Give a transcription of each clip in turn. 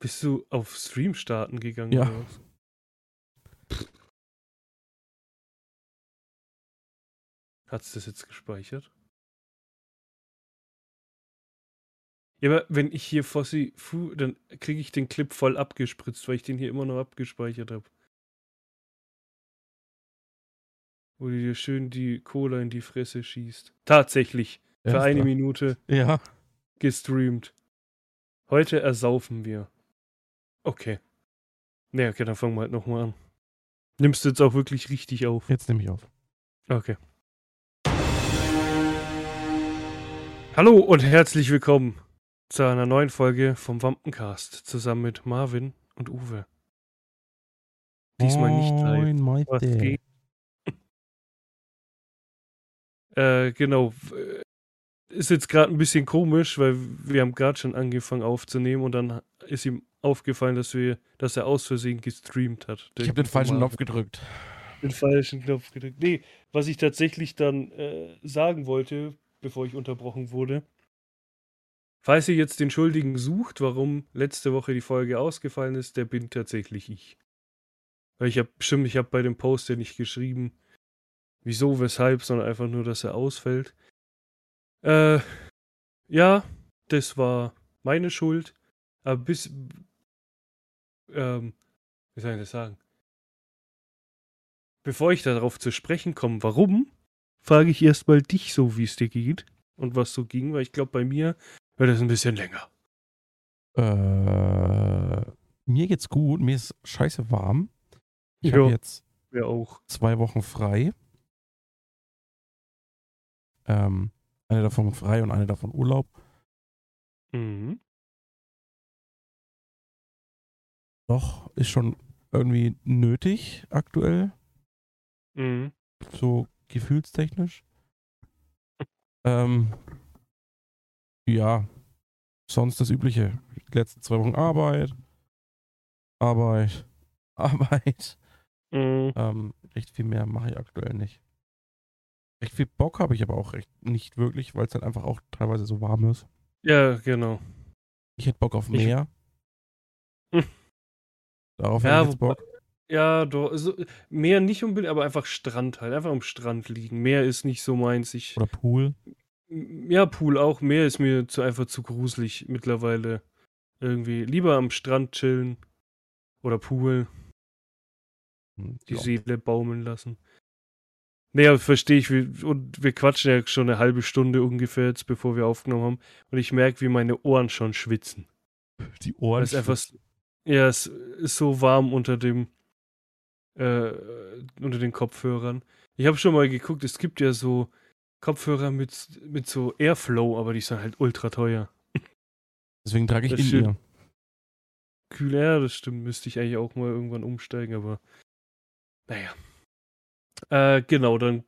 Bist du auf Stream starten gegangen? Ja. was? Hat's das jetzt gespeichert? Ja, aber wenn ich hier Fossi Fu, dann kriege ich den Clip voll abgespritzt, weil ich den hier immer noch abgespeichert habe. Wo du dir schön die Cola in die Fresse schießt. Tatsächlich. Für eine Ernsthaft? Minute Ja. gestreamt. Heute ersaufen wir. Okay. Ne, okay, dann fangen wir halt nochmal an. Nimmst du jetzt auch wirklich richtig auf? Jetzt nehme ich auf. Okay. Hallo und herzlich willkommen zu einer neuen Folge vom Wampencast zusammen mit Marvin und Uwe. Diesmal nicht live. Moin, geht? Äh, genau. Ist jetzt gerade ein bisschen komisch, weil wir haben gerade schon angefangen aufzunehmen und dann ist ihm aufgefallen, dass wir, dass er aus Versehen gestreamt hat. Ich habe den falschen. Knopf gedrückt. Den falschen Knopf gedrückt. Nee, was ich tatsächlich dann äh, sagen wollte, bevor ich unterbrochen wurde. Falls ihr jetzt den Schuldigen sucht, warum letzte Woche die Folge ausgefallen ist, der bin tatsächlich ich. Weil ich habe, stimmt, ich habe bei dem Post ja nicht geschrieben, wieso, weshalb, sondern einfach nur, dass er ausfällt. Äh, ja, das war meine Schuld. Aber bis, ähm, wie soll ich das sagen? Bevor ich darauf zu sprechen komme, warum, frage ich erstmal dich so, wie es dir geht und was so ging, weil ich glaube, bei mir wird es ein bisschen länger. Äh, mir geht's gut. Mir ist scheiße warm. Ich Ja. habe jetzt Wäre auch. zwei Wochen frei. Ähm, eine davon frei und eine davon Urlaub. Mhm. Doch, ist schon irgendwie nötig aktuell. Mhm. so gefühlstechnisch. ähm, ja, sonst das Übliche. Die letzten zwei Wochen Arbeit, Arbeit, Arbeit. Mhm. Ähm, recht viel mehr mache ich aktuell nicht. Recht viel Bock habe ich aber auch recht nicht wirklich, weil es dann einfach auch teilweise so warm ist. Ja, genau. Ich hätte Bock auf Ich- mehr. Hm. Darauf Ja, hätte ich Bock. Ja, doch, so, mehr nicht unbedingt, aber einfach Strand halt. Einfach am Strand liegen. Meer ist nicht so meins. Ich, Oder Pool. ja, Pool auch. Meer ist mir zu, einfach zu gruselig mittlerweile. Irgendwie. Lieber am Strand chillen. Oder Pool. Hm, die ja. Seele baumeln lassen. Naja, verstehe ich. Wir, und wir quatschen ja schon eine halbe Stunde ungefähr jetzt, bevor wir aufgenommen haben. Und ich merke, wie meine Ohren schon schwitzen. Die Ohren. es einfach. Ja, es ist so warm unter dem. Äh, unter den Kopfhörern. Ich habe schon mal geguckt, es gibt ja so Kopfhörer mit, mit so Airflow, aber die sind halt ultra teuer. Deswegen trage ich Das in ihr. Kühl, ja, das stimmt. Müsste ich eigentlich auch mal irgendwann umsteigen, aber naja. Äh, genau, dann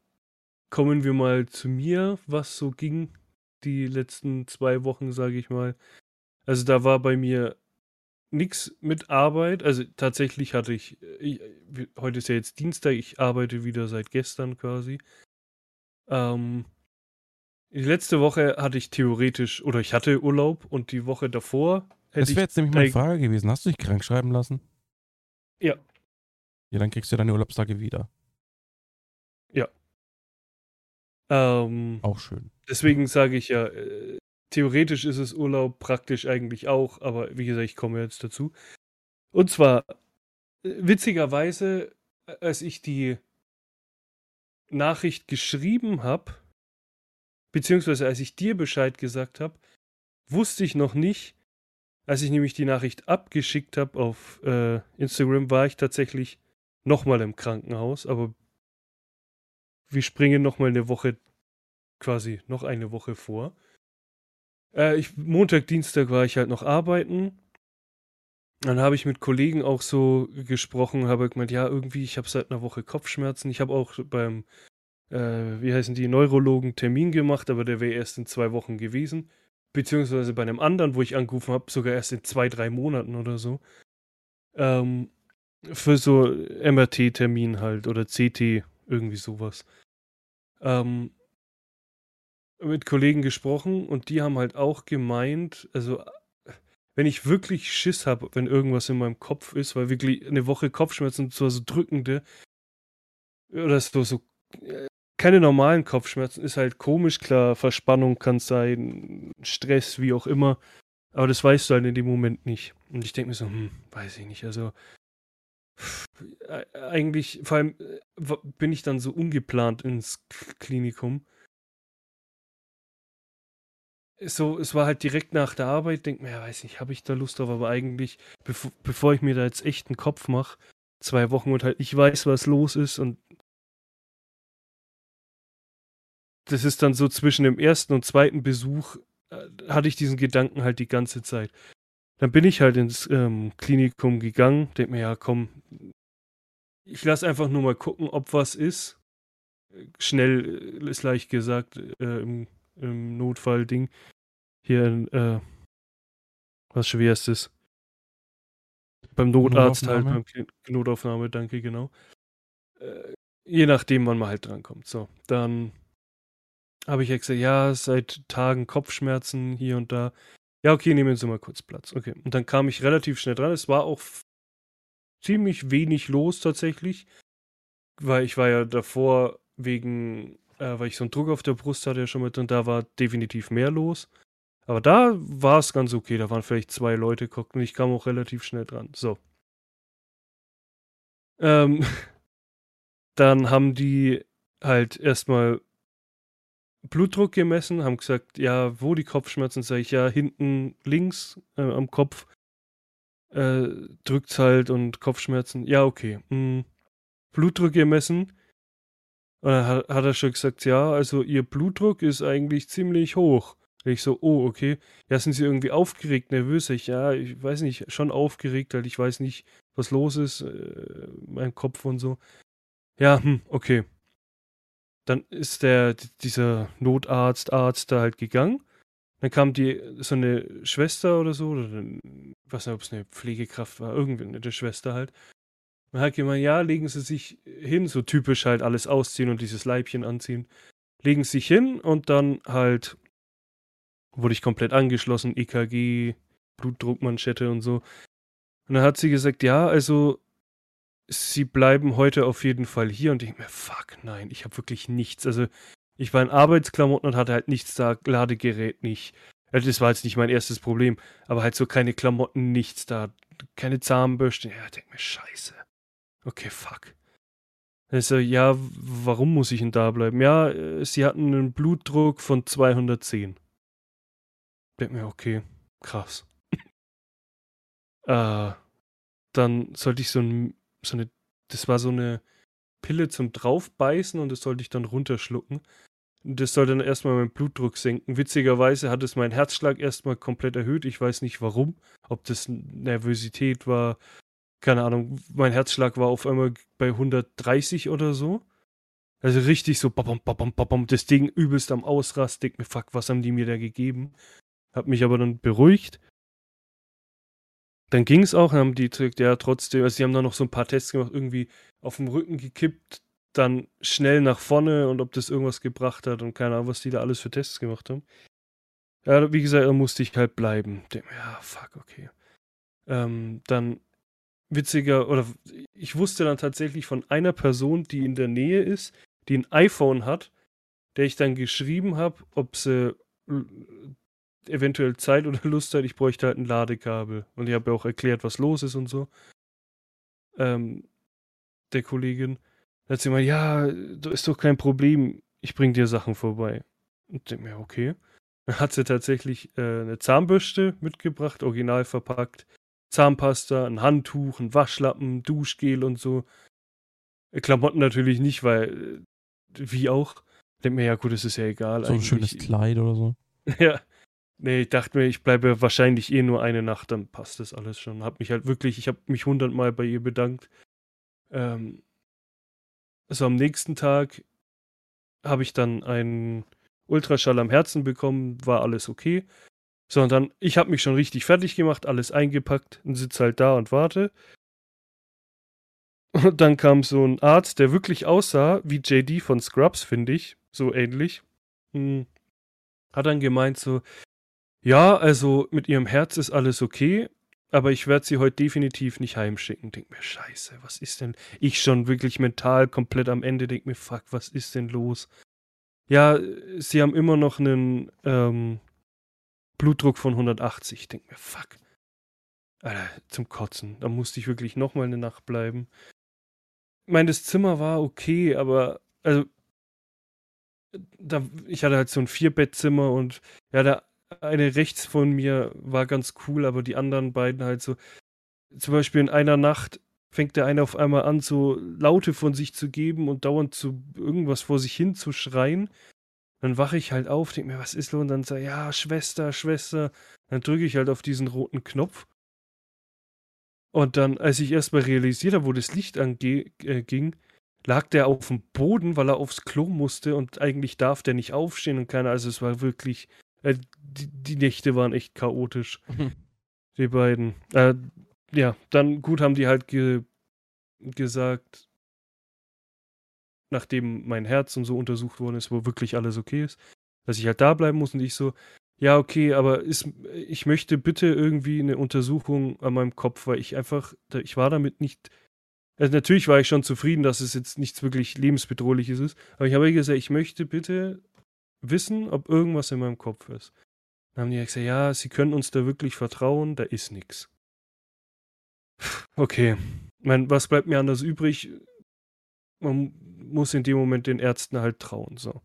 kommen wir mal zu mir, was so ging die letzten zwei Wochen, sage ich mal. Also da war bei mir nichts mit Arbeit. Also tatsächlich hatte ich, ich, heute ist ja jetzt Dienstag, ich arbeite wieder seit gestern quasi. Ähm, die letzte Woche hatte ich theoretisch, oder ich hatte Urlaub und die Woche davor hätte Das ich wäre jetzt nämlich meine Frage gewesen. Hast du dich krank schreiben lassen? Ja. Ja, dann kriegst du deine Urlaubstage wieder. Ähm, Auch schön. deswegen sage ich ja, äh, theoretisch ist es Urlaub, praktisch eigentlich auch, aber wie gesagt, ich komme jetzt dazu. Und zwar, äh, witzigerweise, äh, als ich die Nachricht geschrieben habe, beziehungsweise als ich dir Bescheid gesagt habe, wusste ich noch nicht, als ich nämlich die Nachricht abgeschickt habe auf äh, Instagram, war ich tatsächlich nochmal im Krankenhaus, aber wir springen nochmal eine Woche, quasi noch eine Woche vor. Äh, ich, Montag, Dienstag war ich halt noch arbeiten. Dann habe ich mit Kollegen auch so gesprochen, habe gemeint, ja, irgendwie, ich habe seit einer Woche Kopfschmerzen. Ich habe auch beim, äh, wie heißen die, Neurologen Termin gemacht, aber der wäre erst in zwei Wochen gewesen. Beziehungsweise bei einem anderen, wo ich angerufen habe, sogar erst in zwei, drei Monaten oder so. Ähm, für so MRT-Termin halt oder CT, irgendwie sowas. Ähm, mit Kollegen gesprochen und die haben halt auch gemeint, also wenn ich wirklich Schiss habe, wenn irgendwas in meinem Kopf ist, weil wirklich eine Woche Kopfschmerzen, so, so drückende, oder so, so äh, keine normalen Kopfschmerzen, ist halt komisch, klar, Verspannung kann sein, Stress, wie auch immer, aber das weißt du halt in dem Moment nicht. Und ich denke mir so, hm, weiß ich nicht, also eigentlich, vor allem äh, bin ich dann so ungeplant ins Klinikum so, es war halt direkt nach der Arbeit, denk mir, ja, weiß nicht, habe ich da Lust drauf, aber eigentlich, bevor, bevor ich mir da jetzt echt einen Kopf mache, zwei Wochen und halt ich weiß, was los ist und das ist dann so zwischen dem ersten und zweiten Besuch, äh, hatte ich diesen Gedanken halt die ganze Zeit. Dann bin ich halt ins ähm, Klinikum gegangen, denk mir, ja, komm, ich lass einfach nur mal gucken, ob was ist. Schnell äh, ist leicht gesagt, äh, im im Notfallding. Hier in, äh, was schwerstes. Beim Notarzt halt, beim Notaufnahme, danke, genau. Äh, je nachdem, wann man halt drankommt. So, dann habe ich ja gesagt, ja, seit Tagen Kopfschmerzen hier und da. Ja, okay, nehmen Sie mal kurz Platz. Okay. Und dann kam ich relativ schnell dran. Es war auch ziemlich wenig los tatsächlich, weil ich war ja davor wegen äh, weil ich so einen Druck auf der Brust hatte ja schon mit und da war definitiv mehr los. Aber da war es ganz okay. Da waren vielleicht zwei Leute gucken und ich kam auch relativ schnell dran. So. Ähm, dann haben die halt erstmal Blutdruck gemessen, haben gesagt, ja, wo die Kopfschmerzen, sage ich, ja, hinten links äh, am Kopf äh, drückt's halt und Kopfschmerzen. Ja, okay. Hm. Blutdruck gemessen. Und dann hat, hat er schon gesagt, ja, also ihr Blutdruck ist eigentlich ziemlich hoch. Und ich so, oh, okay. Ja, sind Sie irgendwie aufgeregt, nervös? Ich, ja, ich weiß nicht, schon aufgeregt, weil ich weiß nicht, was los ist, äh, mein Kopf und so. Ja, hm, okay. Dann ist der, dieser Notarzt, Arzt da halt gegangen. Dann kam die, so eine Schwester oder so, oder ich weiß nicht, ob es eine Pflegekraft war, irgendwie eine Schwester halt. Man hat gemeint, ja, legen Sie sich hin, so typisch halt alles ausziehen und dieses Leibchen anziehen. Legen Sie sich hin und dann halt wurde ich komplett angeschlossen, EKG, Blutdruckmanschette und so. Und dann hat sie gesagt, ja, also sie bleiben heute auf jeden Fall hier und ich mir, fuck, nein, ich habe wirklich nichts. Also ich war in Arbeitsklamotten und hatte halt nichts da, Ladegerät nicht. Das war jetzt nicht mein erstes Problem, aber halt so keine Klamotten, nichts da, keine Zahnbürste. Ja, ich denk mir, scheiße. Okay, fuck. Also, ja, warum muss ich denn da bleiben? Ja, äh, sie hatten einen Blutdruck von 210. Denk mir, okay, krass. äh, dann sollte ich so, ein, so eine, das war so eine Pille zum draufbeißen und das sollte ich dann runterschlucken. Das soll dann erstmal meinen Blutdruck senken. Witzigerweise hat es meinen Herzschlag erstmal komplett erhöht. Ich weiß nicht warum. Ob das Nervosität war, keine Ahnung, mein Herzschlag war auf einmal bei 130 oder so. Also richtig so, babam, babam, babam, das Ding übelst am Ausrast. Denk mir, fuck, was haben die mir da gegeben? Hab mich aber dann beruhigt. Dann ging es auch, haben die ja trotzdem, also sie haben dann noch so ein paar Tests gemacht, irgendwie auf dem Rücken gekippt, dann schnell nach vorne und ob das irgendwas gebracht hat und keine Ahnung, was die da alles für Tests gemacht haben. Ja, wie gesagt, da musste ich halt bleiben. Denk mir, ja, fuck, okay. Ähm, dann witziger, oder ich wusste dann tatsächlich von einer Person, die in der Nähe ist, die ein iPhone hat, der ich dann geschrieben habe, ob sie eventuell Zeit oder Lust hat, ich bräuchte halt ein Ladekabel. Und ich habe ja auch erklärt, was los ist und so. Ähm, der Kollegin. Da hat sie mal, ja, ist doch kein Problem, ich bring dir Sachen vorbei. Und denke mir, okay. Dann hat sie tatsächlich äh, eine Zahnbürste mitgebracht, original verpackt, Zahnpasta, ein Handtuch, ein Waschlappen, Duschgel und so. Klamotten natürlich nicht, weil, äh, wie auch. Denke mir, ja gut, es ist ja egal. So ein schönes Kleid oder so. ja. Nee, ich dachte mir, ich bleibe wahrscheinlich eh nur eine Nacht, dann passt das alles schon. Hab mich halt wirklich, ich habe mich hundertmal bei ihr bedankt. Ähm, also am nächsten Tag habe ich dann einen Ultraschall am Herzen bekommen, war alles okay. Sondern ich habe mich schon richtig fertig gemacht, alles eingepackt und sitze halt da und warte. Und dann kam so ein Arzt, der wirklich aussah wie JD von Scrubs, finde ich. So ähnlich. Hm. Hat dann gemeint so, Ja, also mit ihrem Herz ist alles okay, aber ich werde sie heute definitiv nicht heimschicken. Denk mir, scheiße, was ist denn? Ich schon wirklich mental komplett am Ende, denk mir, fuck, was ist denn los? Ja, sie haben immer noch einen ähm, Blutdruck von 180. Denk mir, fuck. Alter, zum Kotzen. Da musste ich wirklich nochmal eine Nacht bleiben. Ich meine, das Zimmer war okay, aber also da, ich hatte halt so ein Vierbettzimmer und ja, der eine rechts von mir war ganz cool, aber die anderen beiden halt so. Zum Beispiel in einer Nacht fängt der eine auf einmal an, so Laute von sich zu geben und dauernd zu irgendwas vor sich hin zu schreien. Dann wache ich halt auf, denke mir, was ist los? Und dann sage ja, Schwester, Schwester. Dann drücke ich halt auf diesen roten Knopf. Und dann, als ich erstmal realisiert habe, wo das Licht anging, äh, lag der auf dem Boden, weil er aufs Klo musste und eigentlich darf der nicht aufstehen und keiner. Also es war wirklich äh, die, die, Nächte waren echt chaotisch. Mhm. Die beiden. Äh, ja, dann gut haben die halt ge gesagt, nachdem mein Herz und so untersucht worden ist, wo wirklich alles okay ist, dass ich halt da bleiben muss und ich so, ja, okay, aber ist, ich möchte bitte irgendwie eine Untersuchung an meinem Kopf, weil ich einfach, ich war damit nicht, also natürlich war ich schon zufrieden, dass es jetzt nichts wirklich lebensbedrohliches ist, aber ich habe gesagt, ich möchte bitte wissen, ob irgendwas in meinem Kopf ist. Dann haben die gesagt, ja, sie können uns da wirklich vertrauen, da ist nichts. Okay, mein, was bleibt mir anders übrig? Man muss in dem Moment den Ärzten halt trauen, so.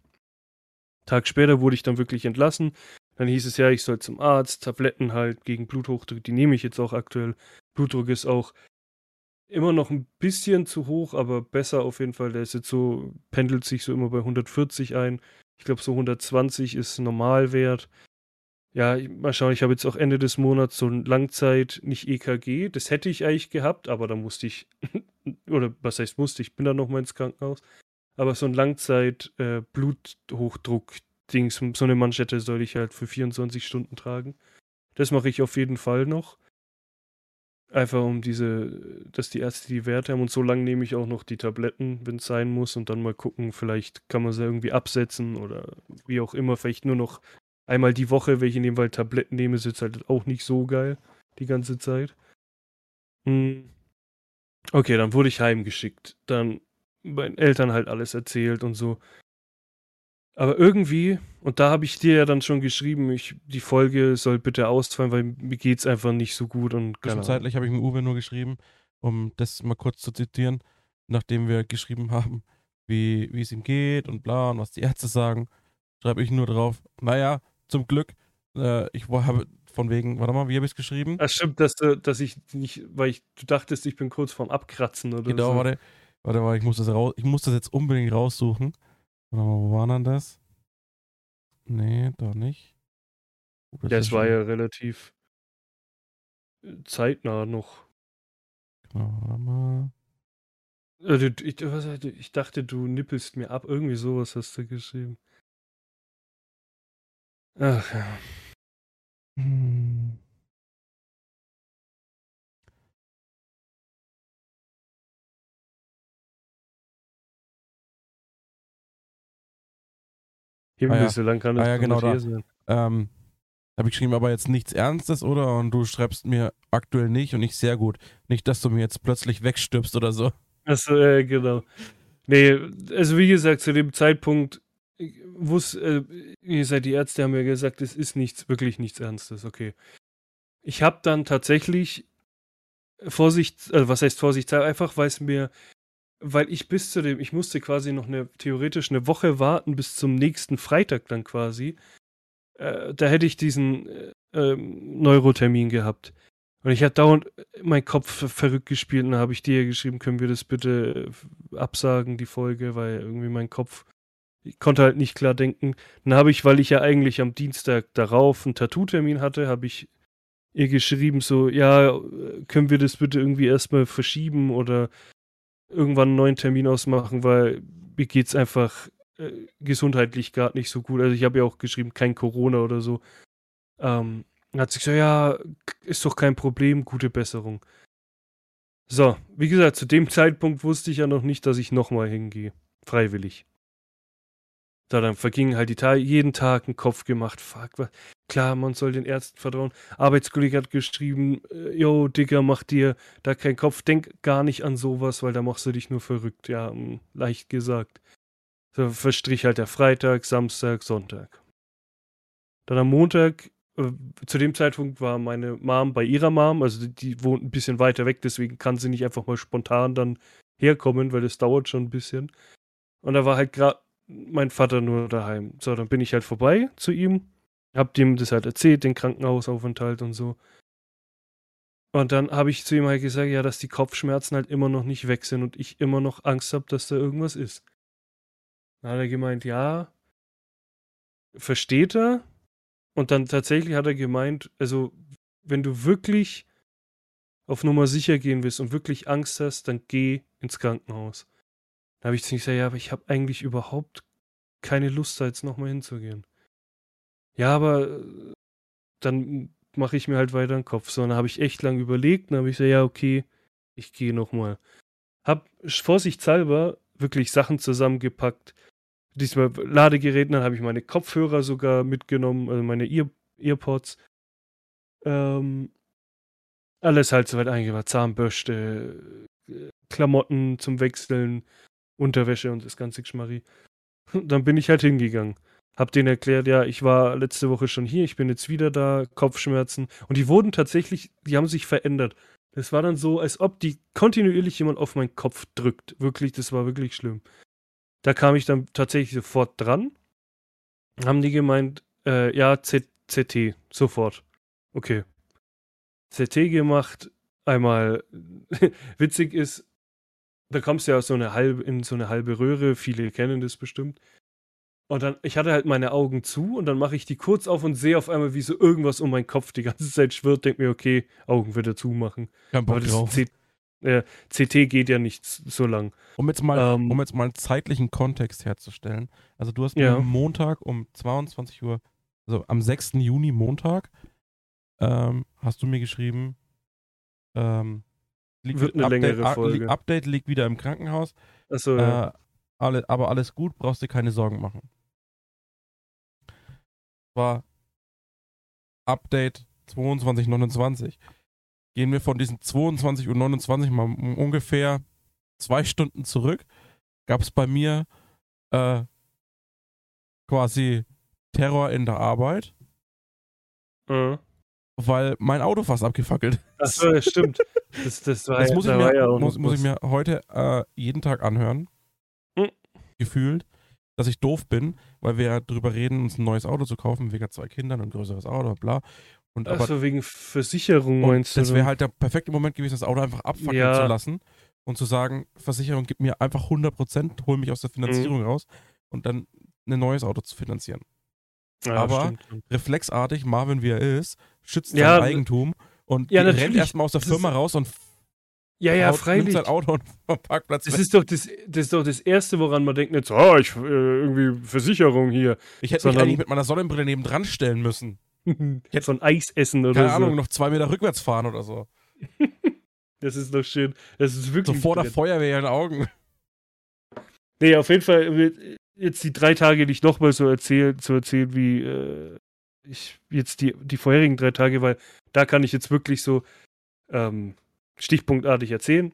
Tag später wurde ich dann wirklich entlassen. Dann hieß es ja, ich soll zum Arzt, Tabletten halt gegen Bluthochdruck, die nehme ich jetzt auch aktuell. Blutdruck ist auch immer noch ein bisschen zu hoch, aber besser auf jeden Fall. Der ist jetzt so, pendelt sich so immer bei 140 ein. Ich glaube, so 120 ist Normalwert. Ja, mal schauen, ich habe jetzt auch Ende des Monats so ein Langzeit, nicht EKG. Das hätte ich eigentlich gehabt, aber da musste ich, oder was heißt musste, ich bin da nochmal ins Krankenhaus. Aber so ein Langzeit äh, Bluthochdruck-Dings, so eine Manschette soll ich halt für 24 Stunden tragen. Das mache ich auf jeden Fall noch. Einfach um diese, dass die Ärzte die Werte haben und so lange nehme ich auch noch die Tabletten, wenn es sein muss und dann mal gucken, vielleicht kann man sie irgendwie absetzen oder wie auch immer, vielleicht nur noch einmal die Woche, wenn ich in dem Fall Tabletten nehme, ist jetzt halt auch nicht so geil die ganze Zeit. Hm. Okay, dann wurde ich heimgeschickt. Dann meinen Eltern halt alles erzählt und so. Aber irgendwie, und da habe ich dir ja dann schon geschrieben, ich, die Folge soll bitte ausfallen, weil mir geht es einfach nicht so gut. Und Zwischenzeitlich habe ich mit Uwe nur geschrieben, um das mal kurz zu zitieren, nachdem wir geschrieben haben, wie, wie es ihm geht und bla und was die Ärzte sagen, schreibe ich nur drauf, naja, zum Glück, äh, ich habe von wegen, warte mal, wie habe ich es geschrieben? Ach stimmt, dass, dass ich nicht, weil ich, du dachtest, ich bin kurz vorm Abkratzen oder genau, so. Genau, warte, warte mal, ich muss das raus, ich muss das jetzt unbedingt raussuchen. Warte mal, wo war denn das? Nee, doch nicht. Oh, das ja, es war ja relativ äh, zeitnah noch. Genau, warte mal. Ich, was, ich dachte, du nippelst mir ab. Irgendwie sowas hast du geschrieben. Ach ja. Hm. Himmel, ah, ja. so lang kann das ah, ja, genau da. sein. Ähm, habe ich geschrieben, aber jetzt nichts Ernstes, oder? Und du schreibst mir aktuell nicht und nicht sehr gut. Nicht, dass du mir jetzt plötzlich wegstirbst oder so. Achso, äh, genau. Nee, also wie gesagt, zu dem Zeitpunkt wusste, äh, wie gesagt, die Ärzte haben mir gesagt, es ist nichts, wirklich nichts Ernstes, okay. Ich habe dann tatsächlich Vorsicht, also was heißt Vorsicht, einfach weil es mir weil ich bis zu dem, ich musste quasi noch eine, theoretisch eine Woche warten bis zum nächsten Freitag dann quasi. Äh, da hätte ich diesen äh, ähm, Neurotermin gehabt. Und ich hatte dauernd mein Kopf verrückt gespielt und da habe ich dir geschrieben, können wir das bitte äh, absagen, die Folge, weil irgendwie mein Kopf, ich konnte halt nicht klar denken. Dann habe ich, weil ich ja eigentlich am Dienstag darauf einen Tattoo-Termin hatte, habe ich ihr geschrieben, so, ja, können wir das bitte irgendwie erstmal verschieben oder irgendwann einen neuen Termin ausmachen, weil mir geht es einfach äh, gesundheitlich gerade nicht so gut. Also ich habe ja auch geschrieben, kein Corona oder so. Ähm, hat sich gesagt, ja, ist doch kein Problem, gute Besserung. So, wie gesagt, zu dem Zeitpunkt wusste ich ja noch nicht, dass ich nochmal hingehe. Freiwillig. So, dann vergingen halt die Tage, jeden Tag einen Kopf gemacht. Fuck, was? klar, man soll den Ärzten vertrauen. Arbeitskollege hat geschrieben, äh, yo, Digga, mach dir da keinen Kopf, denk gar nicht an sowas, weil da machst du dich nur verrückt. Ja, leicht gesagt. So verstrich halt der Freitag, Samstag, Sonntag. Dann am Montag, äh, zu dem Zeitpunkt war meine Mom bei ihrer Mom, also die wohnt ein bisschen weiter weg, deswegen kann sie nicht einfach mal spontan dann herkommen, weil das dauert schon ein bisschen. Und da war halt gerade mein Vater nur daheim. So, dann bin ich halt vorbei zu ihm, hab dem das halt erzählt, den Krankenhausaufenthalt und so. Und dann habe ich zu ihm halt gesagt, ja, dass die Kopfschmerzen halt immer noch nicht weg sind und ich immer noch Angst habe, dass da irgendwas ist. Dann hat er gemeint, ja, versteht er. Und dann tatsächlich hat er gemeint, also wenn du wirklich auf Nummer sicher gehen willst und wirklich Angst hast, dann geh ins Krankenhaus. Da habe ich zu ihm gesagt, ja, aber ich habe eigentlich überhaupt keine Lust, da jetzt nochmal hinzugehen. Ja, aber äh, dann mache ich mir halt weiter den Kopf. So, dann habe ich echt lang überlegt, dann habe ich gesagt, ja, okay, ich gehe nochmal. Hab vorsichtshalber wirklich Sachen zusammengepackt. Diesmal Ladegeräten, dann habe ich meine Kopfhörer sogar mitgenommen, also meine Ear Earpods. Ähm, alles halt soweit eingebaut. Zahnbürste, äh, Klamotten zum Wechseln, Unterwäsche und das ganze Geschmarri. Dann bin ich halt hingegangen. Hab denen erklärt, ja, ich war letzte Woche schon hier, ich bin jetzt wieder da, Kopfschmerzen. Und die wurden tatsächlich, die haben sich verändert. Das war dann so, als ob die kontinuierlich jemand auf meinen Kopf drückt. Wirklich, das war wirklich schlimm. Da kam ich dann tatsächlich sofort dran. Haben die gemeint, äh, ja, Z CT, sofort. Okay. CT gemacht. Einmal witzig ist, da kommst du ja so eine halbe, in so eine halbe Röhre, viele kennen das bestimmt. Und dann, ich hatte halt meine Augen zu und dann mache ich die kurz auf und sehe auf einmal, wie so irgendwas um meinen Kopf die ganze Zeit schwirrt. Denke mir, okay, Augen wieder zumachen. Kein Bock Aber das drauf. C äh, CT geht ja nicht so lang. Um jetzt, mal, Ähm. um jetzt mal einen zeitlichen Kontext herzustellen. Also du hast mir Ja. am Montag um 22 Uhr, also am 6. Juni Montag, ähm, hast du mir geschrieben, ähm, liegt Wird eine Update, längere ah, Folge. Update liegt wieder im Krankenhaus, Achso, ja. äh, alle, aber alles gut, brauchst dir keine Sorgen machen. War Update 22.29. Gehen wir von diesen 22.29 Uhr mal ungefähr zwei Stunden zurück, gab es bei mir äh, quasi Terror in der Arbeit, Äh. weil mein Auto fast abgefackelt Achso, ja, stimmt. Das, das war, Das muss ich, da mir, ja muss, muss ich mir heute äh, jeden Tag anhören. Hm. Gefühlt, dass ich doof bin, weil wir ja drüber reden, uns ein neues Auto zu kaufen, wegen zwei Kindern und ein größeres Auto, bla. Und aber Achso, wegen Versicherung meinst du? das wäre halt der perfekte Moment gewesen, das Auto einfach abfackeln Ja. zu lassen und zu sagen, Versicherung gibt mir einfach 100%, hol mich aus der Finanzierung Mhm. raus und dann ein neues Auto zu finanzieren. ja, aber- stimmt. Reflexartig, Marvin wie er ist, schützt sein Eigentum und ja, rennt erstmal aus der Das Firma raus und Ja, ja, haut, nimmt freilich. sein Auto und vom Parkplatz Das weg. ist, doch das, das ist doch das Erste, woran man denkt, jetzt, oh, ich, äh, irgendwie Versicherung hier. Ich hätte mich sondern- eigentlich mit meiner Sonnenbrille nebendran stellen müssen. Jetzt so ein Eis essen oder Keine so. Ahnung, noch zwei Meter rückwärts fahren oder so. Das ist doch schön. Das ist So wirklich. vor der. Feuerwehr in den Augen. Nee, auf jeden Fall äh, jetzt die drei Tage nicht nochmal so erzählen, zu erzählen, wie äh, ich jetzt die, die vorherigen drei Tage, weil da kann ich jetzt wirklich so ähm, stichpunktartig erzählen.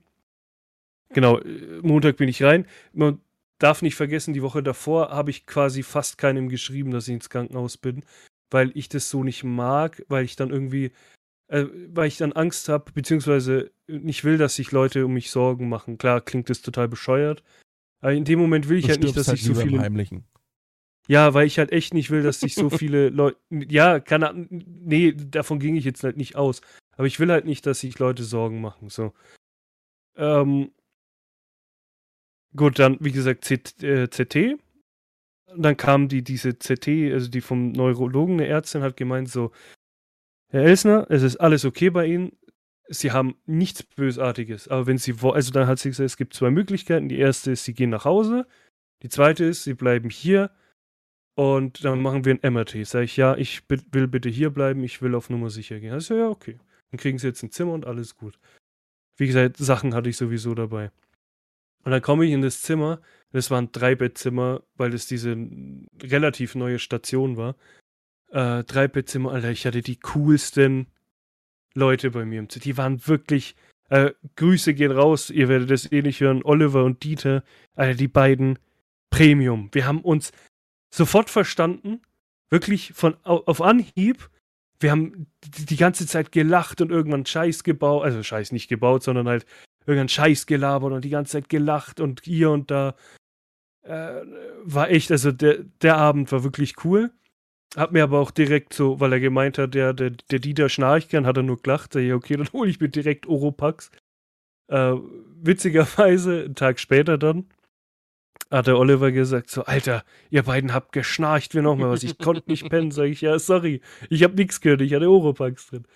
Genau, äh, Montag bin ich rein. Man darf nicht vergessen, die Woche davor habe ich quasi fast keinem geschrieben, dass ich ins Krankenhaus bin, weil ich das so nicht mag, weil ich dann irgendwie, äh, weil ich dann Angst habe, beziehungsweise nicht will, dass sich Leute um mich Sorgen machen. Klar, klingt das total bescheuert. Aber in dem Moment will ich Du halt nicht, dass halt sich so lieber im viele. Heimlichen. Ja, weil ich halt echt nicht will, dass sich so viele Leute. Ja, keine Ahnung. Nee, davon ging ich jetzt halt nicht aus. Aber ich will halt nicht, dass sich Leute Sorgen machen. So. Ähm. Gut, dann, wie gesagt, Z, äh, CT. Dann kam die, diese CT, also die vom Neurologen, eine Ärztin, hat gemeint so, Herr Elsner, es ist alles okay bei Ihnen. Sie haben nichts Bösartiges. Aber wenn Sie, wo- also dann hat sie gesagt, es gibt zwei Möglichkeiten. Die erste ist, Sie gehen nach Hause. Die zweite ist, Sie bleiben hier und dann machen wir ein MRT. Sag ich, ja, ich will bitte hier bleiben, ich will auf Nummer sicher gehen. Also ja, okay. Dann kriegen Sie jetzt ein Zimmer und alles gut. Wie gesagt, Sachen hatte ich sowieso dabei. Und dann komme ich in das Zimmer. Das war ein Dreibettzimmer, weil das diese relativ neue Station war. Äh, Dreibettzimmer, Alter, ich hatte die coolsten Leute bei mir im Zimmer. Die waren wirklich. Äh, Grüße gehen raus, ihr werdet das eh nicht hören. Oliver und Dieter, Alter, die beiden Premium. Wir haben uns sofort verstanden, wirklich von auf Anhieb. Wir haben die ganze Zeit gelacht und irgendwann Scheiß gebaut, also Scheiß nicht gebaut, sondern halt irgendwann Scheiß gelabert und die ganze Zeit gelacht und hier und da. Äh, war echt, also der, der Abend war wirklich cool. Hab mir aber auch direkt so, weil er gemeint hat, der, der, der Dieter schnarcht gern, hat er nur gelacht. Sag ich, okay, dann hole ich mir direkt Oropax. Äh, witzigerweise, einen Tag später dann, hat der Oliver gesagt, so, Alter, ihr beiden habt geschnarcht wie nochmal was. Ich konnte nicht pennen. Sag ich, ja, sorry, ich hab nichts gehört, ich hatte Oropax drin.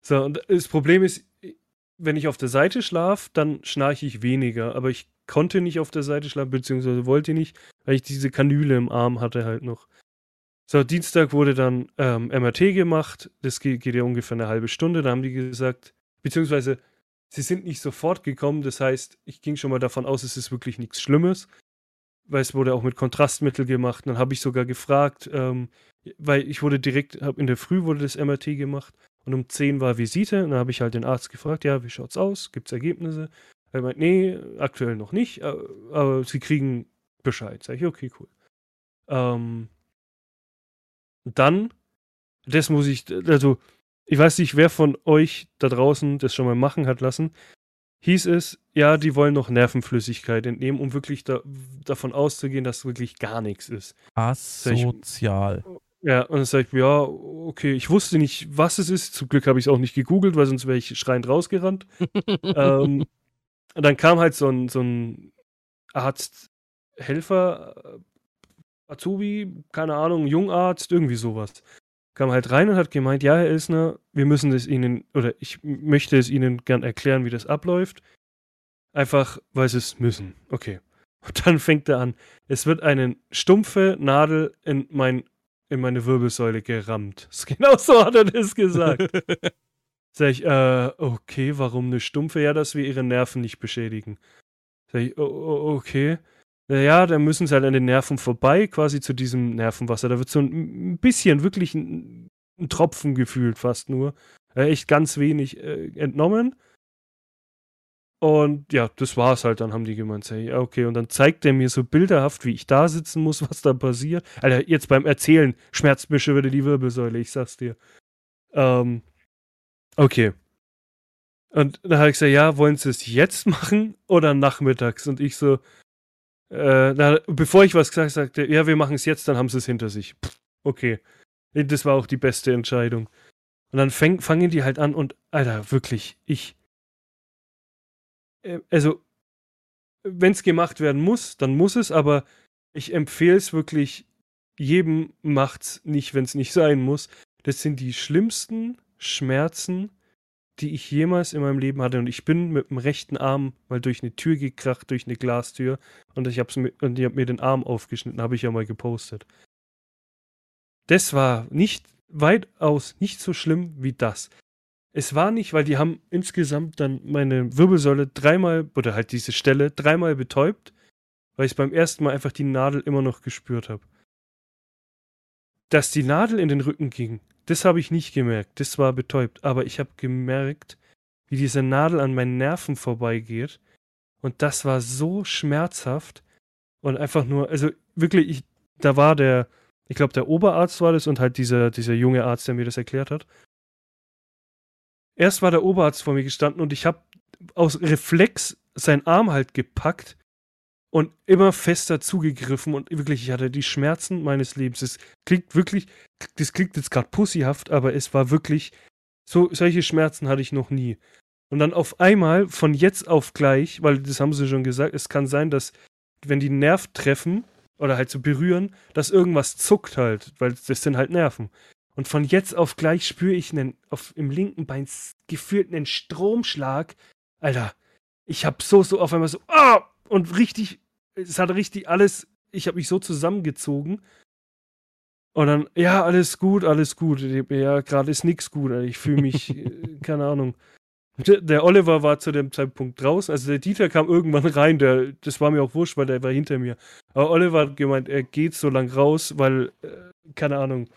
So, und das Problem ist, wenn ich auf der Seite schlafe, dann schnarche ich weniger. Aber ich konnte nicht auf der Seite schlafen, beziehungsweise wollte nicht, weil ich diese Kanüle im Arm hatte halt noch. So, Dienstag wurde dann ähm, MRT gemacht. Das geht, geht ja ungefähr eine halbe Stunde. Da haben die gesagt, beziehungsweise sie sind nicht sofort gekommen. Das heißt, ich ging schon mal davon aus, es ist wirklich nichts Schlimmes weil es wurde auch mit Kontrastmittel gemacht. dann habe ich sogar gefragt, ähm, weil ich wurde direkt, hab in der Früh wurde das MRT gemacht und um 10 war Visite. Und dann habe ich halt den Arzt gefragt, ja, wie schaut's aus? Gibt es Ergebnisse? Er meint, nee, aktuell noch nicht, aber sie kriegen Bescheid. Sag ich, okay, cool. Ähm, dann, das muss ich, also, ich weiß nicht, wer von euch da draußen das schon mal machen hat lassen hieß es, ja, die wollen noch Nervenflüssigkeit entnehmen, um wirklich da, davon auszugehen, dass wirklich gar nichts ist. Asozial. Ja, und dann sage ich, ja, okay, ich wusste nicht, was es ist. Zum Glück habe ich es auch nicht gegoogelt, weil sonst wäre ich schreiend rausgerannt. ähm, und dann kam halt so ein, so ein Arzthelfer, äh, Azubi, keine Ahnung, Jungarzt, irgendwie sowas kam halt rein und hat gemeint, ja, Herr Elsner, wir müssen es Ihnen, oder ich möchte es Ihnen gern erklären, wie das abläuft. Einfach, weil Sie es müssen. Okay. Und dann fängt er an, es wird eine stumpfe Nadel in, mein, in meine Wirbelsäule gerammt. Genau so hat er das gesagt. Sag ich, äh, okay, warum eine stumpfe? Ja, dass wir ihre Nerven nicht beschädigen. Sag ich, oh, okay. Naja, da müssen sie halt an den Nerven vorbei, quasi zu diesem Nervenwasser. Da wird so ein bisschen, wirklich ein, ein Tropfen gefühlt fast nur. Äh, echt ganz wenig äh, entnommen. Und ja, das war's halt. Dann haben die gemeint, hey, okay. Und dann zeigt er mir so bilderhaft, wie ich da sitzen muss, was da passiert. Alter, jetzt beim Erzählen schmerzt mir schon wieder die Wirbelsäule, ich sag's dir. Ähm, okay. Und dann habe ich gesagt, ja, wollen sie es jetzt machen oder nachmittags? Und ich so, äh, na, bevor ich was gesagt sagte, ja, wir machen es jetzt, dann haben sie es hinter sich. Pff, okay. Das war auch die beste Entscheidung. Und dann fäng, fangen die halt an und, Alter, wirklich, ich. Äh, also, wenn es gemacht werden muss, dann muss es, aber ich empfehle es wirklich, jedem macht's nicht, wenn es nicht sein muss. Das sind die schlimmsten Schmerzen, die ich jemals in meinem Leben hatte. Und ich bin mit dem rechten Arm mal durch eine Tür gekracht, durch eine Glastür. Und ich habe hab mir den Arm aufgeschnitten, habe ich ja mal gepostet. Das war nicht weitaus nicht so schlimm wie das. Es war nicht, weil die haben insgesamt dann meine Wirbelsäule dreimal, oder halt diese Stelle, dreimal betäubt, weil ich beim ersten Mal einfach die Nadel immer noch gespürt habe. Dass die Nadel in den Rücken ging, das habe ich nicht gemerkt. Das war betäubt. Aber ich habe gemerkt, wie diese Nadel an meinen Nerven vorbeigeht. Und das war so schmerzhaft. Und einfach nur, also wirklich, ich, da war der, ich glaube, der Oberarzt war das und halt dieser, dieser junge Arzt, der mir das erklärt hat. Erst war der Oberarzt vor mir gestanden und ich habe aus Reflex seinen Arm halt gepackt und immer fester zugegriffen und wirklich, ich hatte die Schmerzen meines Lebens. Es klingt wirklich, das klingt jetzt gerade pussyhaft, aber es war wirklich, so, solche Schmerzen hatte ich noch nie. Und dann auf einmal, von jetzt auf gleich, weil das haben sie schon gesagt, es kann sein, dass, wenn die Nerv treffen oder halt so berühren, dass irgendwas zuckt halt, weil das sind halt Nerven. Und von jetzt auf gleich spüre ich einen, auf, im linken Bein gefühlt einen Stromschlag. Alter, ich hab so, so auf einmal so, ah! Und richtig, es hat richtig alles, ich habe mich so zusammengezogen. Und dann, ja, alles gut, alles gut. Ja, gerade ist nichts gut. Ich fühle mich, äh, keine Ahnung. Der, Oliver war zu dem Zeitpunkt draußen, also der Dieter kam irgendwann rein, der, das war mir auch wurscht, weil der war hinter mir. Aber Oliver hat gemeint, er geht so lang raus, weil, äh, keine Ahnung,